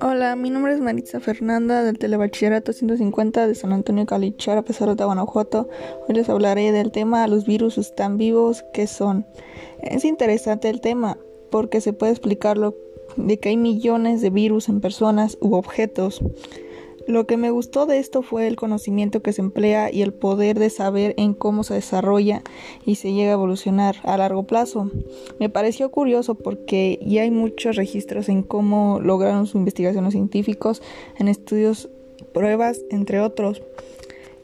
Hola, mi nombre es Maritza Fernanda del Telebachillerato 150 de San Antonio Calichara, pesar de Guanajuato. Hoy les hablaré del tema ¿Los virus están vivos? ¿Qué son? Es interesante el tema porque se puede explicarlo de que hay millones de virus en personas u objetos. Lo que me gustó de esto fue el conocimiento que se emplea y el poder de saber en cómo se desarrolla y se llega a evolucionar a largo plazo. Me pareció curioso porque ya hay muchos registros en cómo lograron sus investigaciones científicos en estudios, pruebas, entre otros.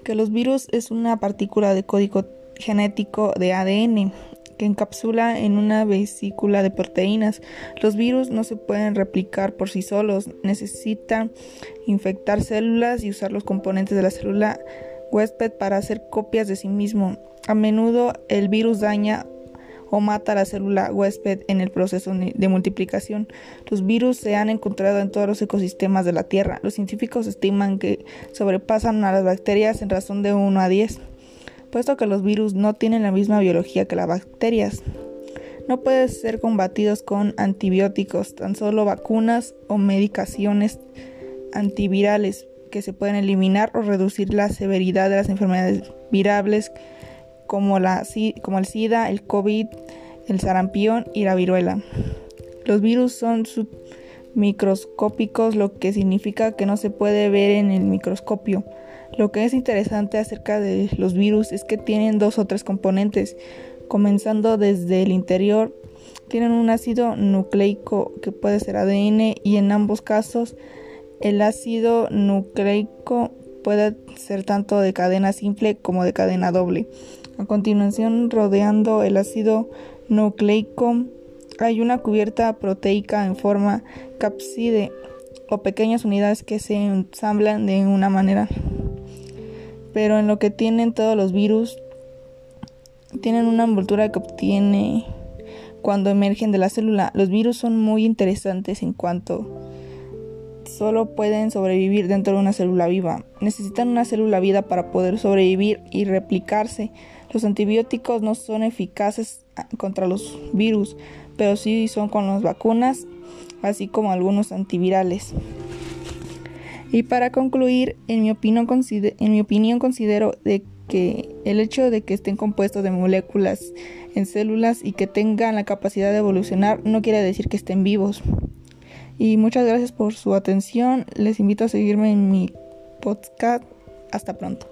Que los virus es una partícula de código genético de ADN encapsula en una vesícula de proteínas. Los virus no se pueden replicar por sí solos, necesitan infectar células y usar los componentes de la célula huésped para hacer copias de sí mismo. A menudo el virus daña o mata a la célula huésped en el proceso de multiplicación. Los virus se han encontrado en todos los ecosistemas de la Tierra. Los científicos estiman que sobrepasan a las bacterias en razón de 1 a 10 puesto que los virus no tienen la misma biología que las bacterias. No pueden ser combatidos con antibióticos, tan solo vacunas o medicaciones antivirales que se pueden eliminar o reducir la severidad de las enfermedades virables como, la, como el SIDA, el COVID, el sarampión y la viruela. Los virus son submicroscópicos, lo que significa que no se puede ver en el microscopio. Lo que es interesante acerca de los virus es que tienen dos o tres componentes, comenzando desde el interior. Tienen un ácido nucleico que puede ser ADN y en ambos casos el ácido nucleico puede ser tanto de cadena simple como de cadena doble. A continuación, rodeando el ácido nucleico hay una cubierta proteica en forma cápside o pequeñas unidades que se ensamblan de una manera pero en lo que tienen todos los virus, tienen una envoltura que obtiene cuando emergen de la célula. Los virus son muy interesantes en cuanto solo pueden sobrevivir dentro de una célula viva. Necesitan una célula viva para poder sobrevivir y replicarse. Los antibióticos no son eficaces contra los virus, pero sí son con las vacunas, así como algunos antivirales. Y para concluir, en mi opinión, considero de que el hecho de que estén compuestos de moléculas en células y que tengan la capacidad de evolucionar no quiere decir que estén vivos. Y muchas gracias por su atención. Les invito a seguirme en mi podcast. Hasta pronto.